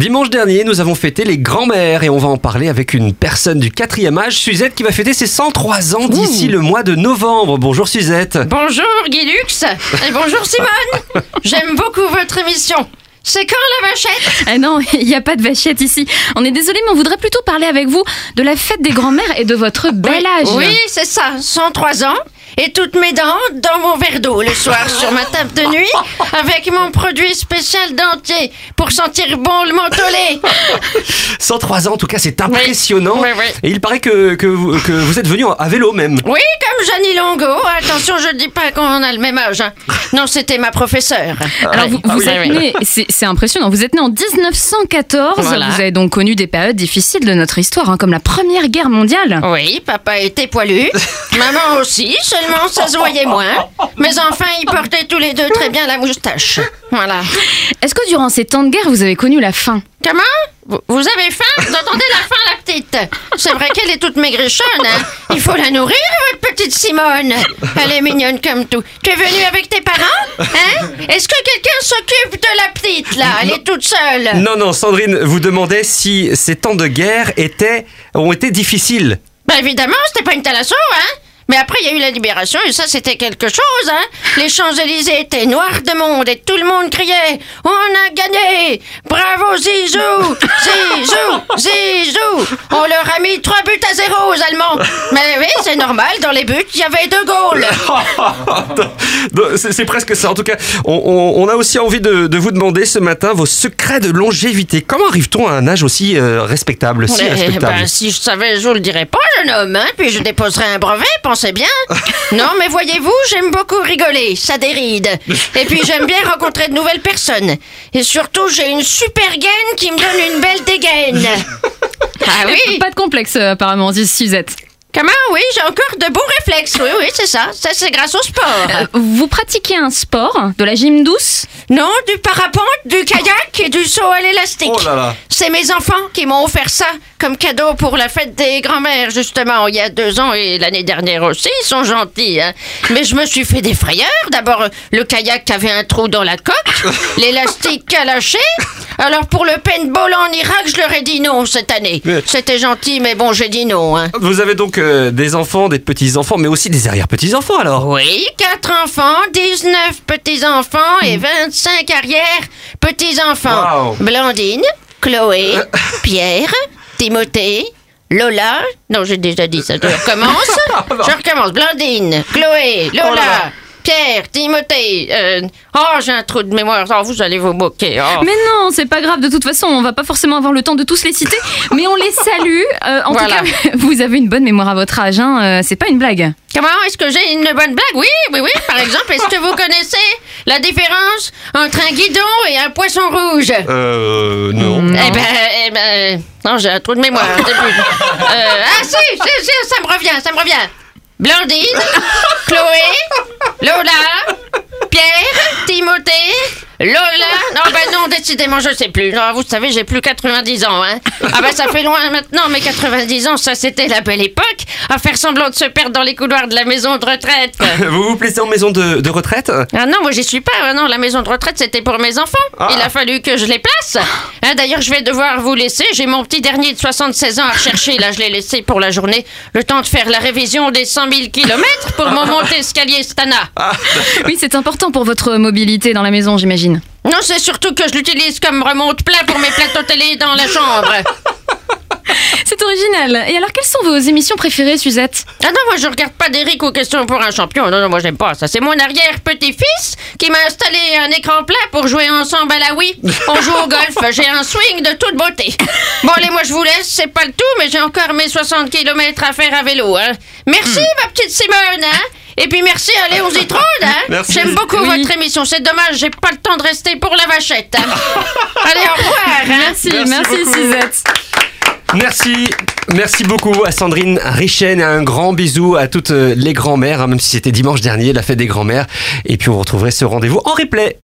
Dimanche dernier, nous avons fêté les grands-mères et on va en parler avec une personne du quatrième âge, Suzette, qui va fêter ses 103 ans d'ici le mois de novembre. Bonjour Suzette. Bonjour Guilux et bonjour Simone. J'aime beaucoup votre émission. C'est quand la vachette? Ah non, il n'y a pas de vachette ici. On est désolé, mais on voudrait plutôt parler avec vous de la fête des grands-mères et de votre bel âge. Oui, c'est ça, 103 ans. Et toutes mes dents dans mon verre d'eau le soir sur ma table de nuit avec mon produit spécial dentier pour sentir bon le mentholé. 103 ans, en tout cas, c'est impressionnant. Oui, oui. Et il paraît que, que, vous, que vous êtes venu à vélo même. Oui, comme Jeannie Longo. Attention, je ne dis pas qu'on a le même âge. hein. Non, c'était ma professeure. Alors vous, Ah vous oui, êtes oui. né, c'est c'est impressionnant, vous êtes né en 1914, Voilà. vous avez donc connu des périodes difficiles de notre histoire, hein, comme la Première Guerre mondiale. Oui, papa était poilu. Maman aussi, seulement ça se voyait moins. Mes enfants, ils portaient tous les deux très bien la moustache. Voilà. Est-ce que durant ces temps de guerre, vous avez connu la faim? Comment? Vous, avez faim? Vous entendez la faim, la petite? C'est vrai qu'elle est toute maigrichonne, hein. Il faut la nourrir, votre petite Simone. Elle est mignonne comme tout. Tu es venue avec tes parents? Hein? Est-ce que quelqu'un s'occupe de la petite, là? Elle est toute seule. Non, non, Sandrine vous demandait si ces temps de guerre étaient, ont été difficiles. Bah évidemment, c'était pas une thalasso, hein mais après, il y a eu la libération et ça, c'était quelque chose, hein. Les Champs-Élysées étaient noirs de monde et tout le monde criait « On a gagné! Bravo Zizou! Zizou! Zizou! On leur a mis trois buts à zéro aux Allemands. Mais oui, c'est normal, dans les buts, il y avait deux goals. C'est presque ça. En tout cas, on, on- on a aussi envie de, de vous demander ce matin vos secrets de longévité. Comment arrive-t-on à un âge aussi euh, respectable, si respectable? ben, si je savais, je vous le dirais pas, jeune homme, hein, puis je déposerais un brevet, pensez bien. Non, mais voyez-vous, j'aime beaucoup rigoler, ça déride. Et puis j'aime bien rencontrer de nouvelles personnes. Et surtout, j'ai une super gaine qui me donne une belle dégaine. Ah oui Pas de complexe euh, apparemment, dit Suzette. Comment? Oui, j'ai encore de bons réflexes. Oui, oui, c'est ça. Ça, c'est grâce au sport. Euh, Vous pratiquez un sport, de la gym douce? Non, du parapente, du kayak et du saut à l'élastique. Oh là là. C'est mes enfants qui m'ont offert ça comme cadeau pour la fête des grands-mères, justement, il y a deux ans et l'année dernière aussi. Ils sont gentils, hein. Mais je me suis fait des frayeurs. D'abord, le kayak avait un trou dans la coque, l'élastique a lâché. Alors, pour le paintball en Irak, je leur ai dit non cette année. Mais- C'était gentil, mais bon, j'ai dit non, hein. Vous avez donc euh, des enfants, des petits-enfants, mais aussi des arrière-petits-enfants alors Oui, quatre enfants, 19 petits-enfants et 25 arrière-petits-enfants. Wow. Blandine, Chloé, Pierre, Timothée, Lola. Non, j'ai déjà dit ça, je recommence. je recommence. Blandine, Chloé, Lola. Oh là là. Pierre, Timothée, euh, oh j'ai un trou de mémoire, oh, vous allez vous moquer. oh. Mais non, c'est pas grave, de toute façon, on va pas forcément avoir le temps de tous les citer, mais on les salue. Euh, en Voilà. tout cas, vous avez une bonne mémoire à votre âge, hein, euh, c'est pas une blague. Comment est-ce que j'ai une bonne blague? Oui, oui, oui. Par exemple, est-ce que vous connaissez la différence entre un guidon et un poisson rouge? Euh, non. Eh ben, eh ben, non, j'ai un trou de mémoire. Euh, ah si, si, si, ça me revient, ça me revient. Blandine, Chloé, Lola, Pierre, Timothée, Lola. Non, ben non, décidément, je sais plus. Non, vous savez, j'ai plus 90 ans, hein. Ah ben, ça fait loin maintenant, mais 90 ans, ça c'était la belle époque. À faire semblant de se perdre dans les couloirs de la maison de retraite. Vous vous plaisez en maison de, de retraite? Ah non, moi j'y suis pas. Ah non, la maison de retraite c'était pour mes enfants. Ah. Il a fallu que je les place. Hein, D'ailleurs, je vais devoir vous laisser. J'ai mon petit dernier de 76 ans à rechercher. Là, je l'ai laissé pour la journée. Le temps de faire la révision des 100 000 kilomètres pour mon montée escalier Stana. Oui, c'est important pour votre mobilité dans la maison, j'imagine. Non, c'est surtout que je l'utilise comme remonte plat pour mes plateaux télé dans la chambre. C'est original. Et alors, quelles sont vos émissions préférées, Suzette? Ah non, moi je regarde pas d'Eric aux questions pour un champion. Non, non, moi j'aime pas ça. C'est mon arrière-petit-fils qui m'a installé un écran plat pour jouer ensemble à la Wii. On joue au golf, j'ai un swing de toute beauté. Bon, allez, moi je vous laisse, c'est pas le tout, mais j'ai encore mes 60 km à faire à vélo. Hein. Merci, ma petite Simone. Hein. Et puis merci à Léon Zitrone. J'aime beaucoup Oui. votre émission. C'est dommage, j'ai pas le temps de rester pour la vachette. allez, au revoir. hein. Merci, Merci merci. Suzette. Merci, merci beaucoup à Sandrine Richen et un grand bisou à toutes euh, les grands-mères, hein, même si c'était dimanche dernier, la fête des grands-mères. Et puis on retrouverait ce rendez-vous en replay.